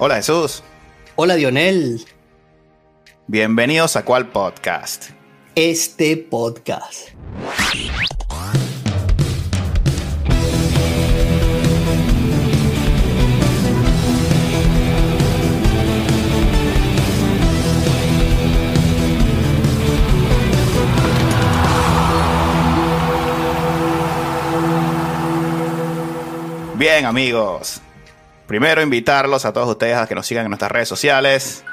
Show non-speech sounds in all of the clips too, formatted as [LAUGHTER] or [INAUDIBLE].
Hola Jesús. Hola Dionel. Bienvenidos a cuál podcast. Este podcast. Bien amigos, primero invitarlos a todos ustedes a que nos sigan en nuestras redes sociales,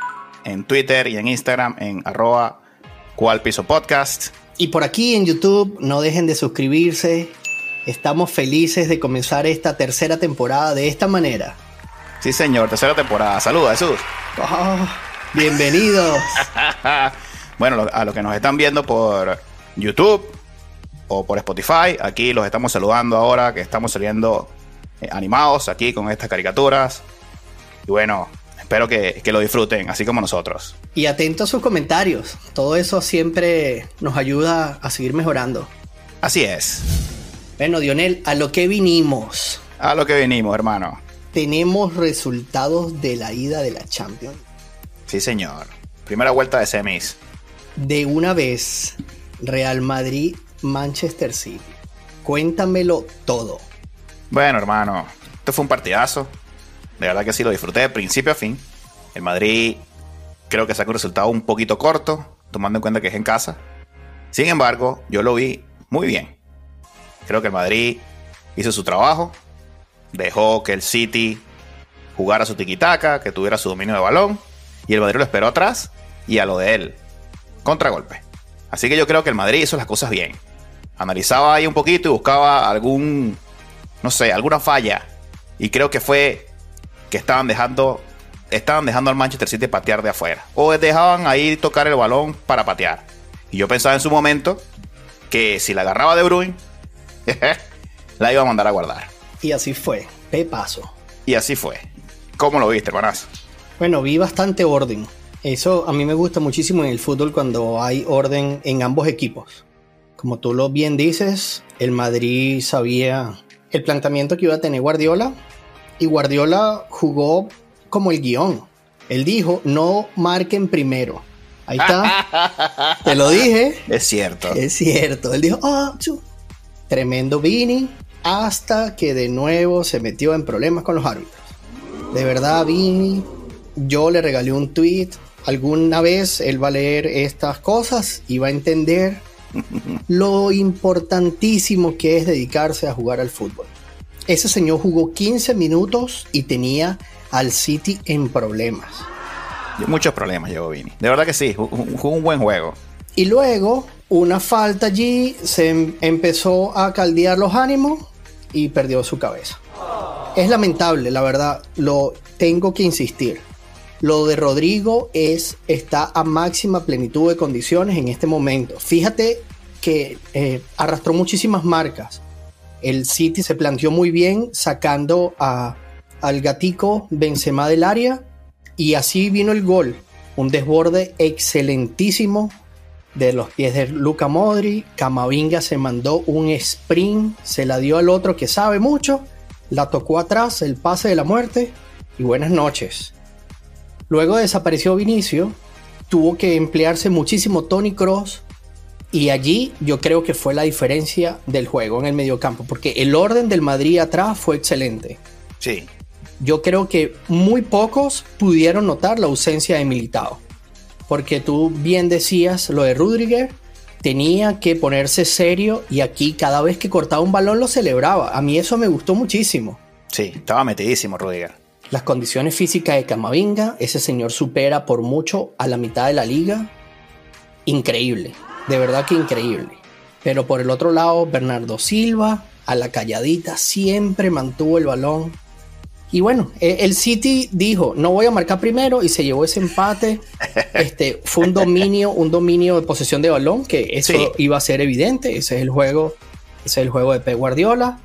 en Twitter y en Instagram en arroba cual piso podcast. Y por aquí en YouTube no dejen de suscribirse. Estamos felices de comenzar esta tercera temporada de esta manera. Sí señor, tercera temporada. Saludos Jesús. Oh, bienvenidos. [LAUGHS] bueno, a los que nos están viendo por YouTube o por Spotify, aquí los estamos saludando ahora que estamos saliendo animados aquí con estas caricaturas. Y bueno, espero que, que, lo disfruten, así como nosotros. Y atentos a sus comentarios. Todo eso siempre nos ayuda a seguir mejorando. Así es. Bueno, Dionel, a lo que vinimos. A lo que vinimos, hermano. Tenemos resultados de la ida de la Champions. Sí, señor. Primera vuelta de semis. De una vez, Real Madrid, Manchester City. Cuéntamelo todo. Bueno, hermano, esto fue un partidazo. De verdad que sí lo disfruté de principio a fin. El Madrid creo que sacó un resultado un poquito corto, tomando en cuenta que es en casa. Sin embargo, yo lo vi muy bien. Creo que el Madrid hizo su trabajo, dejó que el City jugara su tiquitaca, que tuviera su dominio de balón, y el Madrid lo esperó atrás y a lo de él, contragolpe. Así que yo creo que el Madrid hizo las cosas bien. Analizaba ahí un poquito y buscaba algún no sé, alguna falla. Y creo que fue que estaban dejando, estaban dejando al Manchester City patear de afuera. O dejaban ahí tocar el balón para patear. Y yo pensaba en su momento que si la agarraba de Bruin, [LAUGHS] la iba a mandar a guardar. Y así fue, paso. Y así fue. ¿Cómo lo viste, hermanazo? Bueno, vi bastante orden. Eso a mí me gusta muchísimo en el fútbol cuando hay orden en ambos equipos. Como tú lo bien dices, el Madrid sabía el planteamiento que iba a tener Guardiola y Guardiola jugó como el guion. Él dijo, no marquen primero. Ahí está. [LAUGHS] Te lo dije. Es cierto. Es cierto. Él dijo, oh, tremendo Vini, hasta que de nuevo se metió en problemas con los árbitros. De verdad, Vini, yo le regalé un tweet. Alguna vez él va a leer estas cosas y va a entender lo importantísimo que es dedicarse a jugar al fútbol. Ese señor jugó 15 minutos y tenía al City en problemas. Muchos problemas llegó Vini. De verdad que sí, jugó un buen juego. Y luego, una falta allí, se em-, empezó a caldear los ánimos y perdió su cabeza. Es lamentable, la verdad, lo tengo que insistir. Lo de Rodrigo es, está a máxima plenitud de condiciones en este momento. Fíjate que eh, arrastró muchísimas marcas. El City se planteó muy bien sacando a, al gatico Benzema del área y así vino el gol. Un desborde excelentísimo de los pies de Luca Modri. Camavinga se mandó un sprint, se la dio al otro que sabe mucho, la tocó atrás, el pase de la muerte y buenas noches. Luego desapareció Vinicio, tuvo que emplearse muchísimo Tony Cross y allí yo creo que fue la diferencia del juego en el mediocampo, porque el orden del Madrid atrás fue excelente. Sí. Yo creo que muy pocos pudieron notar la ausencia de Militao, porque tú bien decías lo de Rudiger, tenía que ponerse serio y aquí cada vez que cortaba un balón lo celebraba. A mí eso me gustó muchísimo. Sí, estaba metidísimo Rudiger. Las condiciones físicas de Camavinga, ese señor supera por mucho a la mitad de la liga. Increíble, de verdad que increíble. Pero por el otro lado, Bernardo Silva, a la calladita, siempre mantuvo el balón. Y bueno, e, el City dijo, no voy a marcar primero y se llevó ese empate. [LAUGHS] Este, fue un dominio, un dominio de posesión de balón, que eso iba a ser evidente. Ese es el juego, ese es el juego de Pep Guardiola.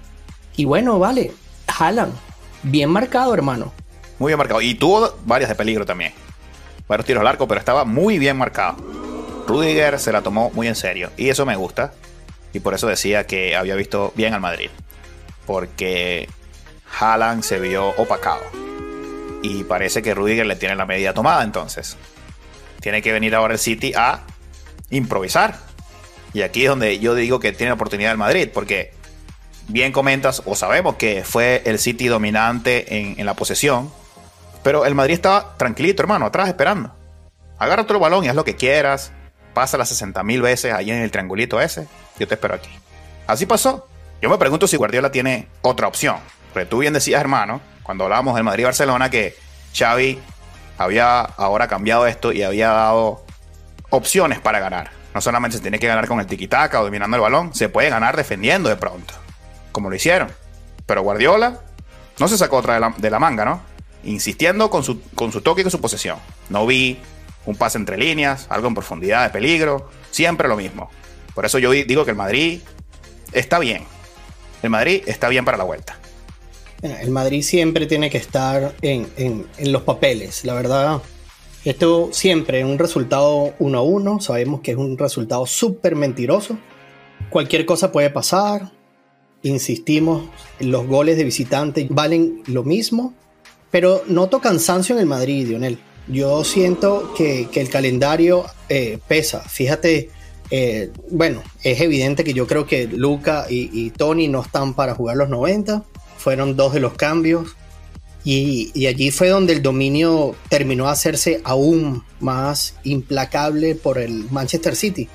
Y bueno, vale, Haaland bien marcado, hermano. Muy bien marcado. Y tuvo varias de peligro también. Varios tiros al arco, pero estaba muy bien marcado. Rudiger se la tomó muy en serio. Y eso me gusta. Y por eso decía que había visto bien al Madrid. Porque Haaland se vio opacado. y parece que Rudiger le tiene la medida tomada entonces. Tiene que venir ahora el City a improvisar. Y aquí es donde yo digo que tiene la oportunidad el Madrid, porque bien comentas o sabemos que fue el City dominante en, la posesión, pero el Madrid estaba tranquilito, hermano, atrás esperando. Agarra otro balón y haz lo que quieras. Pasa las 60 mil veces ahí en el triangulito ese. Yo te espero aquí. Así pasó. Yo me pregunto si Guardiola tiene otra opción. Porque tú bien decías, hermano, cuando hablábamos del Madrid-Barcelona, que Xavi había ahora cambiado esto y había dado opciones para ganar. No solamente se tiene que ganar con el tiquitaca o dominando el balón, se puede ganar defendiendo de pronto, como lo hicieron. Pero Guardiola no se sacó otra de la, manga, ¿no? Insistiendo con su, con su toque y con su posesión. No vi un pase entre líneas, algo en profundidad de peligro, siempre lo mismo. Por eso yo digo que el Madrid está bien. El Madrid está bien para la vuelta. El Madrid siempre tiene que estar en, en, en los papeles, la verdad. Esto siempre, un resultado 1 a 1, sabemos que es un resultado súper mentiroso. Cualquier cosa puede pasar. Insistimos, los goles de visitante valen lo mismo, pero noto cansancio en el Madrid, Lionel. Yo siento que, el calendario eh, pesa. Fíjate, eh, bueno, es evidente que yo creo que Luca y, y, Tony no están para jugar los 90. Fueron dos de los cambios. Y, y, allí fue donde el dominio terminó a hacerse aún más implacable por el Manchester City.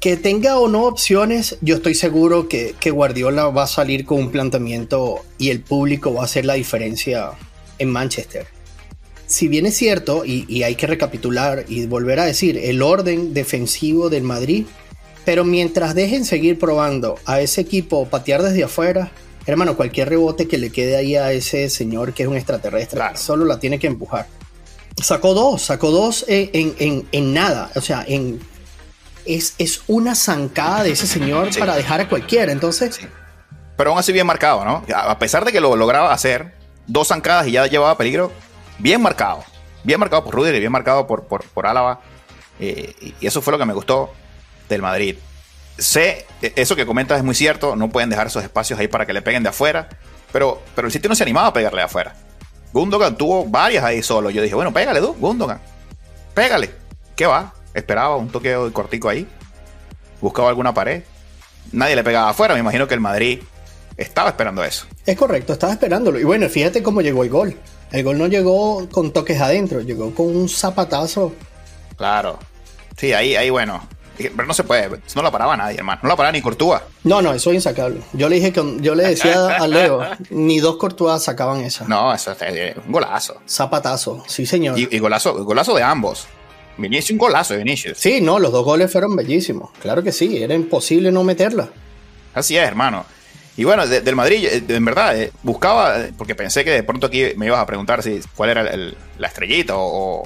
Que tenga o no opciones, yo estoy seguro que, que Guardiola va a salir con un planteamiento y el público va a hacer la diferencia en Manchester si bien es cierto, y, y, hay que recapitular y volver a decir, el orden defensivo del Madrid, pero mientras dejen seguir probando a ese equipo patear desde afuera, hermano, cualquier rebote que le quede ahí a ese señor que es un extraterrestre, claro. solo la tiene que empujar. Sacó dos, sacó dos en, en, en nada, o sea, en, es, es, una zancada de ese señor sí. para dejar a cualquiera, entonces... Sí. Pero aún así bien marcado, ¿no? A pesar de que lo lograba hacer, dos zancadas y ya llevaba peligro, bien marcado. Bien marcado por Rudiger y bien marcado por, por, por Álava. Eh, y eso fue lo que me gustó del Madrid. Sé, e, eso que comentas es muy cierto, no pueden dejar esos espacios ahí para que le peguen de afuera, pero, pero el sitio no se animaba a pegarle de afuera. Gundogan tuvo varias ahí solo. Yo dije, bueno, pégale, tú, Gundogan. Pégale. ¿Qué va? Esperaba un toque cortico ahí. Buscaba alguna pared. Nadie le pegaba afuera. Me imagino que el Madrid estaba esperando eso. Es correcto, estaba esperándolo. Y bueno, fíjate cómo llegó el gol. El gol no llegó con toques adentro, llegó con un zapatazo. Claro. Sí, ahí, ahí bueno. Pero no se puede, no la paraba nadie, hermano. No la paraba ni Courtois. No, no, eso es insacable. Yo le dije que yo le decía a Leo, [LAUGHS] ni dos Courtois sacaban esa. No, eso es un golazo. Zapatazo, sí, señor. Y, y golazo, golazo de ambos. Vinicius un golazo de Vinicius. Sí, no, los dos goles fueron bellísimos. Claro que sí, era imposible no meterla. Así es, hermano. Y bueno, de, del Madrid, en verdad, eh, buscaba, porque pensé que de pronto aquí me ibas a preguntar si cuál era el, la estrellita o,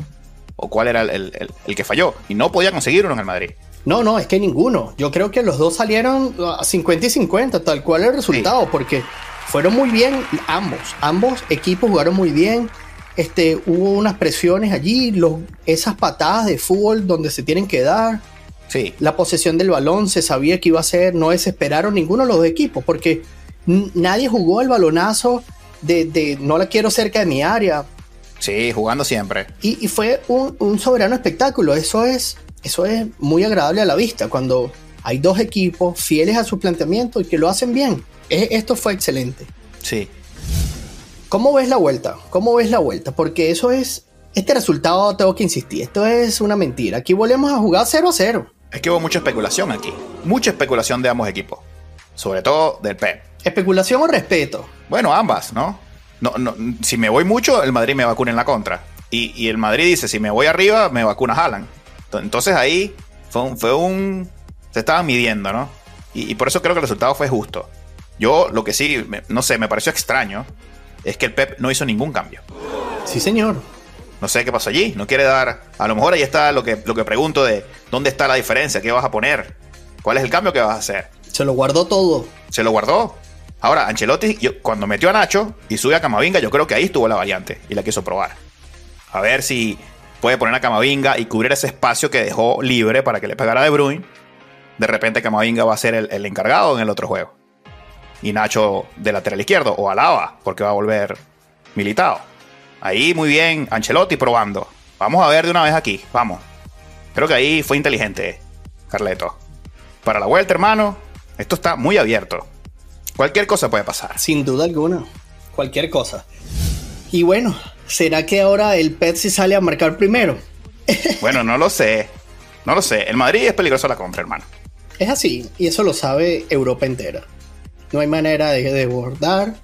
o, cuál era el, el, que falló. Y no podía conseguir uno en el Madrid. No, no, es que ninguno. Yo creo que los dos salieron a 50 y 50, tal cual el resultado, sí. porque fueron muy bien ambos. Ambos equipos jugaron muy bien. Este, hubo unas presiones allí, los, esas patadas de fútbol donde se tienen que dar. Sí. La posesión del balón se sabía que iba a ser, no desesperaron ninguno de los dos equipos, porque nadie jugó el balonazo de, de, no la quiero cerca de mi área. Sí, jugando siempre. Y, y fue un, un, soberano espectáculo. Eso es, eso es muy agradable a la vista, cuando hay dos equipos fieles a su planteamiento y que lo hacen bien. Esto fue excelente. Sí. ¿Cómo ves la vuelta? ¿Cómo ves la vuelta? Porque eso es, este resultado tengo que insistir, esto es una mentira. Aquí volvemos a jugar 0 a 0. Es que hubo mucha especulación aquí. Mucha especulación de ambos equipos. Sobre todo del Pep. ¿Especulación o respeto? Bueno, ambas, ¿no? No, no si me voy mucho, el Madrid me vacuna en la contra. Y, y, el Madrid dice, si me voy arriba, me vacuna Haaland. Entonces ahí fue un... Fue un se estaban midiendo, ¿no? Y, y, por eso creo que el resultado fue justo. Yo lo que sí, me, no sé, me pareció extraño es que el Pep no hizo ningún cambio. Sí, señor. No sé qué pasó allí. No quiere dar. A lo mejor ahí está lo que, lo que pregunto de dónde está la diferencia, qué vas a poner, cuál es el cambio que vas a hacer. Se lo guardó todo. Se lo guardó. Ahora, Ancelotti, yo, cuando metió a Nacho y sube a Camavinga, yo creo que ahí estuvo la variante y la quiso probar. A ver si puede poner a Camavinga y cubrir ese espacio que dejó libre para que le pegara De Bruyne. De repente Camavinga va a ser el, el encargado en el otro juego. Y Nacho de lateral izquierdo o Alaba, porque va a volver militado. Ahí muy bien, Ancelotti probando. Vamos a ver de una vez aquí, vamos. Creo que ahí fue inteligente, Carleto. Para la vuelta, hermano, esto está muy abierto. Cualquier cosa puede pasar. Sin duda alguna, cualquier cosa. Y bueno, ¿será que ahora el Pepsi sale a marcar primero? [LAUGHS] bueno, no lo sé. No lo sé. El Madrid es peligroso a la contra, hermano. Es así, y eso lo sabe Europa entera. No hay manera de desbordar.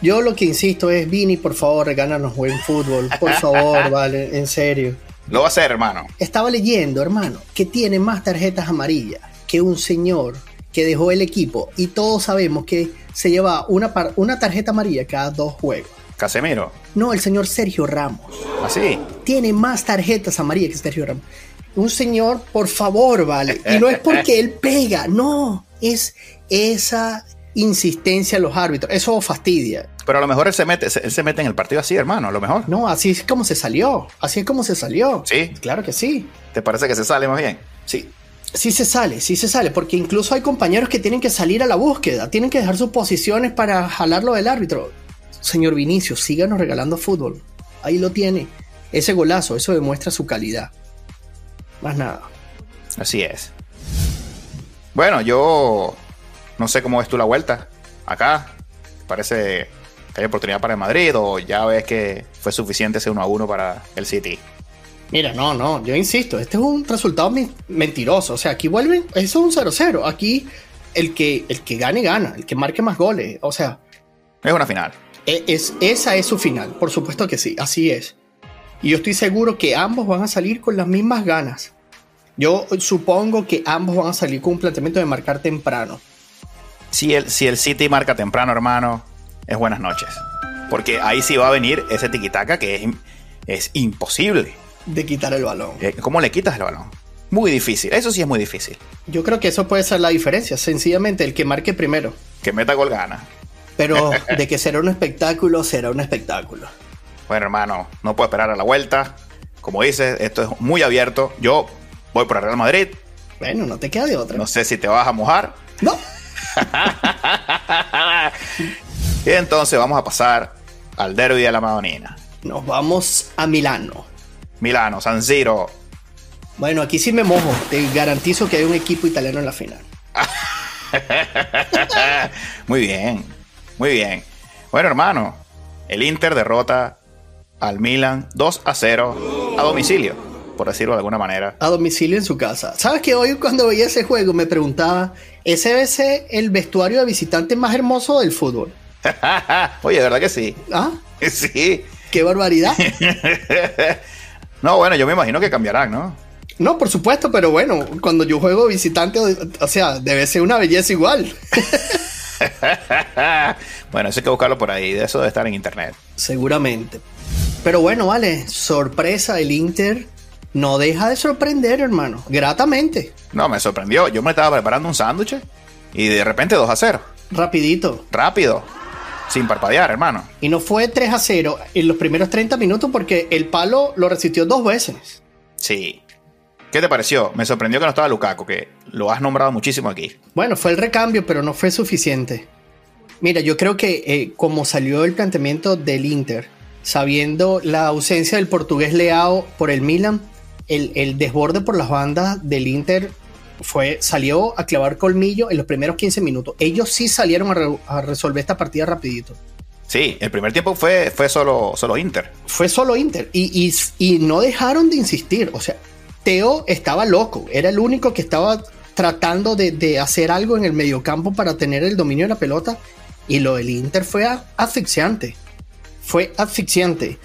Yo lo que insisto es, Vini, por favor, regálanos buen fútbol. Por [LAUGHS] favor, vale, en serio. Lo va a hacer, hermano. Estaba leyendo, hermano, que tiene más tarjetas amarillas que un señor que dejó el equipo. Y todos sabemos que se lleva una, una tarjeta amarilla cada dos juegos. Casemiro. No, el señor Sergio Ramos. ¿Así? ¿Ah, tiene más tarjetas amarillas que Sergio Ramos un señor, por favor, vale. Y no es porque él pega, no, es esa insistencia a los árbitros. Eso fastidia. Pero a lo mejor él se mete, él se mete en el partido así, hermano, a lo mejor. No, así es como se salió. Así es como se salió. Sí. Claro que sí. ¿Te parece que se sale más bien? Sí. Sí se sale, sí se sale, porque incluso hay compañeros que tienen que salir a la búsqueda, tienen que dejar sus posiciones para jalarlo del árbitro. Señor Vinicio, síganos regalando fútbol. Ahí lo tiene. Ese golazo, eso demuestra su calidad. Más nada. Así es. Bueno, yo no sé cómo ves tú la vuelta. Acá, parece que hay oportunidad para el Madrid o ya ves que fue suficiente ese 1 a 1 para el City. Mira, no, no, yo insisto, este es un resultado mentiroso. O sea, aquí vuelven, eso es un 0-0. Aquí el que, el que gane, gana, el que marque más goles. O sea, es una final. E, es, esa es su final, por supuesto que sí, así es. Y yo estoy seguro que ambos van a salir con las mismas ganas. Yo supongo que ambos van a salir con un planteamiento de marcar temprano. Si el, si el City marca temprano, hermano, es buenas noches. Porque ahí sí va a venir ese tiquitaca que es, es imposible. De quitar el balón. Eh, ¿Cómo le quitas el balón? Muy difícil, eso sí es muy difícil. Yo creo que eso puede ser la diferencia. Sencillamente el que marque primero. Que meta gol gana. Pero [LAUGHS] de que será un espectáculo, será un espectáculo. Bueno, hermano, no puedo esperar a la vuelta. Como dices, esto es muy abierto. Yo voy por el Real Madrid. Bueno, no te queda de otra. No sé si te vas a mojar. No. Y entonces vamos a pasar al derby de la Madonina. Nos vamos a Milano. Milano, San Siro. Bueno, aquí sí me mojo. Te garantizo que hay un equipo italiano en la final. [LAUGHS] muy bien, muy bien. Bueno, hermano, el Inter derrota al Milan 2 a 0 a domicilio, por decirlo de alguna manera. A domicilio en su casa. ¿Sabes que hoy cuando veía ese juego me preguntaba, ¿ese debe ser el vestuario de visitante más hermoso del fútbol? [LAUGHS] Oye, ¿verdad que sí? ¿Ah? [LAUGHS] Sí. ¡Qué barbaridad! [LAUGHS] no, bueno, yo me imagino que cambiarán, ¿no? No, por supuesto, pero bueno, cuando yo juego visitante, o sea, debe ser una belleza igual. bueno, eso hay que buscarlo por ahí, de eso debe estar en internet. Seguramente. Pero bueno, vale, sorpresa, el Inter no deja de sorprender, hermano, gratamente. No, me sorprendió. Yo me estaba preparando un sándwich y de repente 2 a 0. Rapidito. Rápido. Sin parpadear, hermano. Y no fue 3 a 0 en los primeros 30 minutos porque el palo lo resistió dos veces. Sí. ¿Qué te pareció? Me sorprendió que no estaba Lukaku, que lo has nombrado muchísimo aquí. Bueno, fue el recambio, pero no fue suficiente. Mira, yo creo que eh, como salió el planteamiento del Inter, sabiendo la ausencia del portugués Leao por el Milan, el, desborde por las bandas del Inter fue, salió a clavar colmillo en los primeros 15 minutos. Ellos sí salieron a, resolver esta partida rapidito. Sí, el primer tiempo fue, fue solo, solo Inter. Fue solo Inter. Y, y, no dejaron de insistir. O sea, Teo estaba loco. Era el único que estaba tratando de, de hacer algo en el mediocampo para tener el dominio de la pelota. Y lo del Inter fue asfixiante fue asfixiante.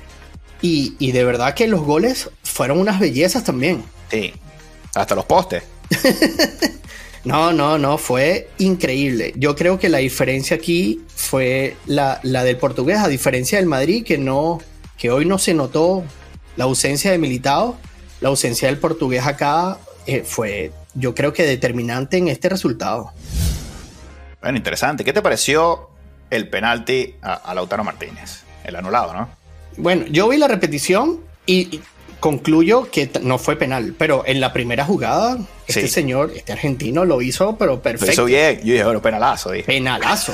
Y, de verdad que los goles fueron unas bellezas también. Sí, hasta los postes. [LAUGHS] no, no, no, fue increíble. Yo creo que la diferencia aquí fue la, del portugués, a diferencia del Madrid, que no, que hoy no se notó la ausencia de Militao, la ausencia del portugués acá eh, fue, yo creo que determinante en este resultado. Bueno, interesante. ¿Qué te pareció el penalti a Lautaro Martínez? el anulado, ¿no? Bueno, yo vi la repetición y concluyo que no fue penal, pero en la primera jugada, este señor, este argentino, lo hizo, pero perfecto. Lo hizo bien, yo dije, bueno, penalazo. Penalazo.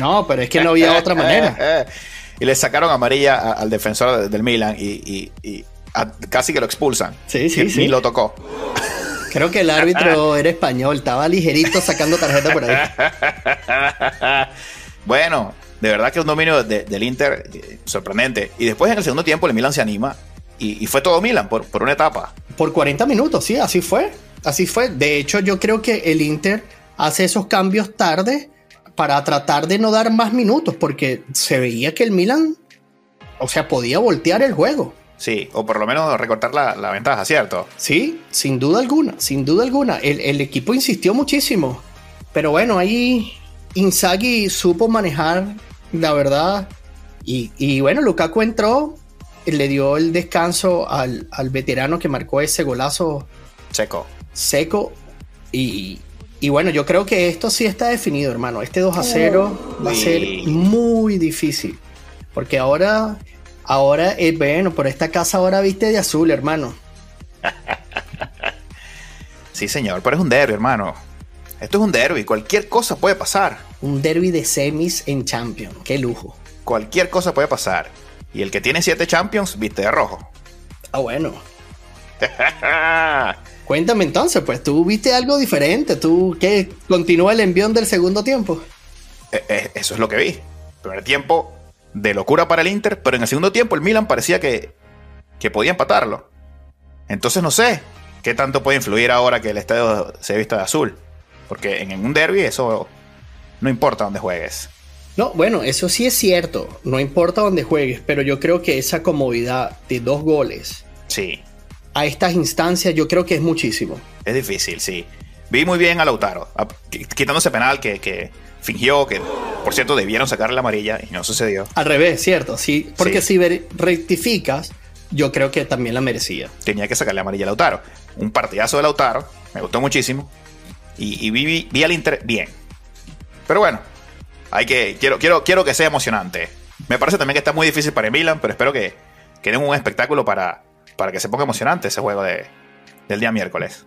No, pero es que no había otra manera. [LAUGHS] y le sacaron amarilla al defensor del Milan y, casi que lo expulsan. Sí, sí, sí. Ni lo tocó. Creo que el árbitro [LAUGHS] era español, estaba ligerito sacando tarjeta por ahí. [LAUGHS] bueno, de verdad que un dominio del Inter sorprendente. Y después en el segundo tiempo el Milan se anima y, fue todo Milan por, por una etapa. Por 40 minutos, sí, así fue. Así fue. De hecho, yo creo que el Inter hace esos cambios tarde para tratar de no dar más minutos, porque se veía que el Milan, o sea, podía voltear el juego. Sí, o por lo menos recortar la, ventaja, ¿cierto? Sí, sin duda alguna, sin duda alguna. El, equipo insistió muchísimo. Pero bueno, ahí Inzaghi supo manejar, la verdad. Y, bueno, Lukaku entró, le dio el descanso al, al veterano que marcó ese golazo. Seco. Seco. Y, y bueno, yo creo que esto sí está definido, hermano. Este 2 a 0 va a ser muy difícil. Porque ahora, ahora, eh, bueno, por esta casa ahora viste de azul, hermano. [LAUGHS] sí, señor, pero es un derby, hermano. Esto es un derby, cualquier cosa puede pasar. Un derby de semis en Champions, qué lujo. Cualquier cosa puede pasar. Y el que tiene siete Champions viste de rojo. Ah, bueno. [LAUGHS] Cuéntame entonces, pues tú viste algo diferente, tú qué continúa el envión del segundo tiempo. Eh, eh, eso es lo que vi. Primer tiempo de locura para el Inter, pero en el segundo tiempo el Milan parecía que, que podía empatarlo. Entonces no sé qué tanto puede influir ahora que el estadio se vista de azul. Porque en un derby eso no importa dónde juegues. No, bueno, eso sí es cierto. No importa dónde juegues, pero yo creo que esa comodidad de dos goles. Sí a estas instancias yo creo que es muchísimo. Es difícil, sí. Vi muy bien a Lautaro, quitando ese penal que, fingió que, por cierto, debieron sacarle la amarilla y no sucedió. Al revés, cierto, sí, porque si rectificas, yo creo que también la merecía. Tenía que sacarle amarilla a Lautaro. Un partidazo de Lautaro, me gustó muchísimo. Y, vi, vi, al Inter bien. Pero bueno, hay que, quiero, quiero, quiero que sea emocionante. Me parece también que está muy difícil para el Milan, pero espero que, que den un espectáculo para, para que se ponga emocionante ese juego de, del día miércoles.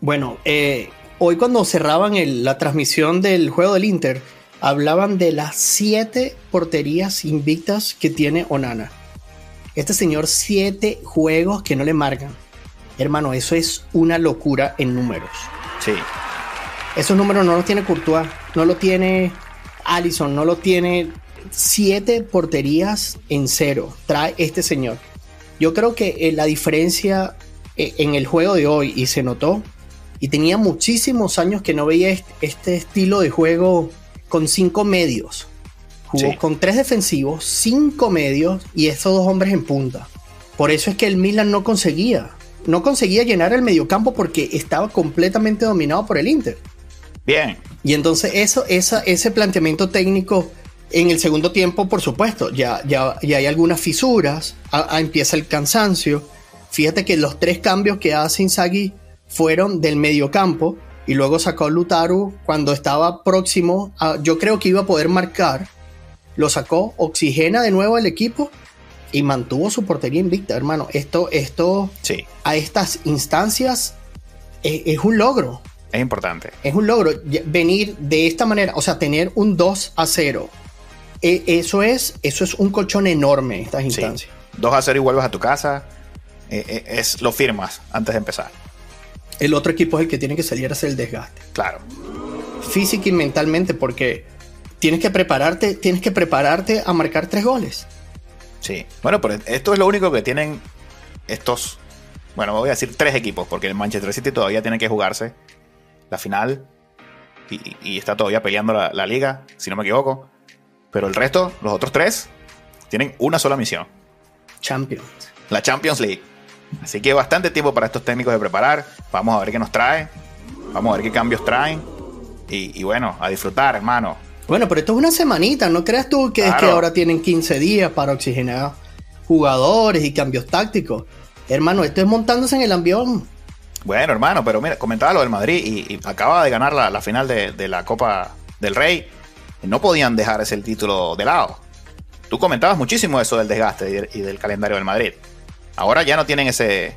Bueno, eh, hoy cuando cerraban la transmisión del juego del Inter, hablaban de las siete porterías invictas que tiene Onana. Este señor, siete juegos que no le marcan. Hermano, eso es una locura en números. Sí. Esos números no los tiene Courtois, no lo tiene Allison, no lo tiene. Siete porterías en cero trae este señor. Yo creo que eh, la diferencia eh, en el juego de hoy, y se notó, y tenía muchísimos años que no veía este estilo de juego con cinco medios. Jugó con tres defensivos, cinco medios y esos dos hombres en punta. Por eso es que el Milan no conseguía. No conseguía llenar el mediocampo porque estaba completamente dominado por el Inter. Bien. Y entonces eso, esa, ese planteamiento técnico en el segundo tiempo, por supuesto, ya, ya, hay algunas fisuras, empieza el cansancio. Fíjate que los tres cambios que hace Inzaghi fueron del mediocampo y luego sacó a Lutaru cuando estaba próximo, yo creo que iba a poder marcar, lo sacó, oxigena de nuevo el equipo y mantuvo su portería invicta, hermano. Esto, esto sí. a estas instancias es, es, un logro. Es importante. Es un logro venir de esta manera, o sea, tener un 2 a 0 eh, eso, es, eso es un colchón enorme en estas instancias. 2 a 0 y vuelves a tu casa. Eh, eh, es, lo firmas antes de empezar. El otro equipo es el que tiene que salir a hacer el desgaste. Claro. Física y mentalmente, porque tienes que prepararte, tienes que prepararte a marcar tres goles. Sí. Bueno, pero esto es lo único que tienen estos. Bueno, voy a decir tres equipos, porque el Manchester City todavía tiene que jugarse la final y, está todavía peleando la, liga, si no me equivoco. Pero el resto, los otros tres, tienen una sola misión. Champions. La Champions League. Así que bastante tiempo para estos técnicos de preparar. Vamos a ver qué nos trae. Vamos a ver qué cambios traen. Y, bueno, a disfrutar, hermano. Bueno, pero esto es una semanita. ¿No creas tú que es que ahora tienen 15 días para oxigenar jugadores y cambios tácticos? Hermano, esto es montándose en el avión. Bueno, hermano, pero mira, comentaba lo del Madrid y, acaba de ganar la, final de, la Copa del Rey no podían dejar ese título de lado. Tú comentabas muchísimo eso del desgaste y del calendario del Madrid. Ahora ya no tienen ese,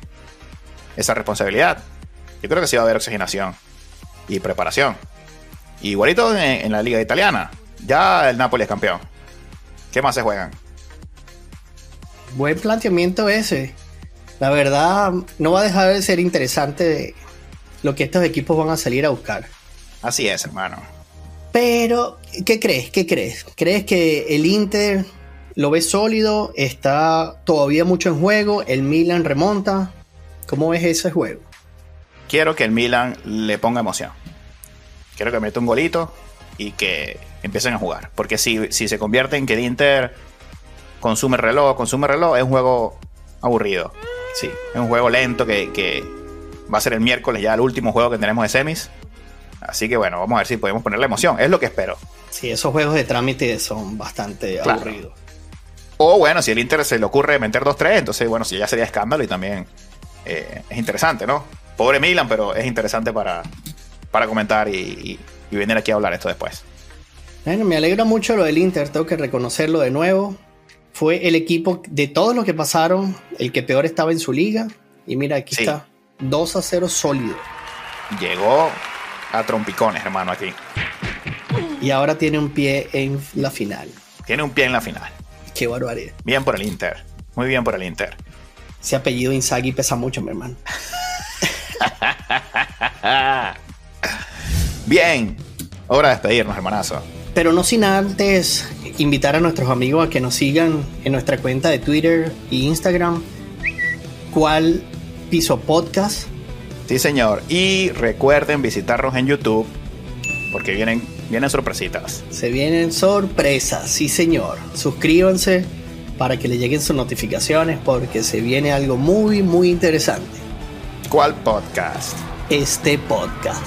esa responsabilidad. Yo creo que sí va a haber oxigenación y preparación. Igualito en, la liga italiana. Ya el Napoli es campeón. ¿Qué más se juegan? Buen planteamiento ese. La verdad, no va a dejar de ser interesante lo que estos equipos van a salir a buscar. Así es, hermano. Pero, ¿qué crees? ¿Qué crees? ¿Crees que el Inter lo ve sólido? ¿Está todavía mucho en juego? ¿El Milan remonta? ¿Cómo ves ese juego? Quiero que el Milan le ponga emoción. Quiero que meta un golito y que empiecen a jugar. Porque si, si se convierte en que el Inter consume reloj, consume reloj, es un juego aburrido. Sí, es un juego lento que, que va a ser el miércoles ya el último juego que tenemos de semis. Así que bueno, vamos a ver si podemos ponerle emoción. Es lo que espero. Sí, esos juegos de trámite son bastante Claro. aburridos. O bueno, si el Inter se le ocurre meter 2-3, entonces bueno, si ya sería escándalo y también eh, es interesante, ¿no? Pobre Milan, pero es interesante para, para comentar y, y- y venir aquí a hablar esto después. Bueno, me alegra mucho lo del Inter, tengo que reconocerlo de nuevo. Fue el equipo de todos los que pasaron, el que peor estaba en su liga. Y mira, aquí Sí. está. 2 a 0 sólido. Llegó a trompicones, hermano, aquí. Y ahora tiene un pie en la final. Tiene un pie en la final. Qué barbaridad. Bien por el Inter. Muy bien por el Inter. Ese apellido Inzaghi pesa mucho, mi hermano. [LAUGHS] Bien. Hora de despedirnos, hermanazo. Pero no sin antes invitar a nuestros amigos a que nos sigan en nuestra cuenta de Twitter e Instagram. ¿Cuál piso podcast? Sí, señor. Y recuerden visitarnos en YouTube porque vienen, vienen sorpresitas. Se vienen sorpresas, sí señor. Suscríbanse para que le lleguen sus notificaciones porque se viene algo muy muy interesante. ¿Cuál podcast? Este podcast.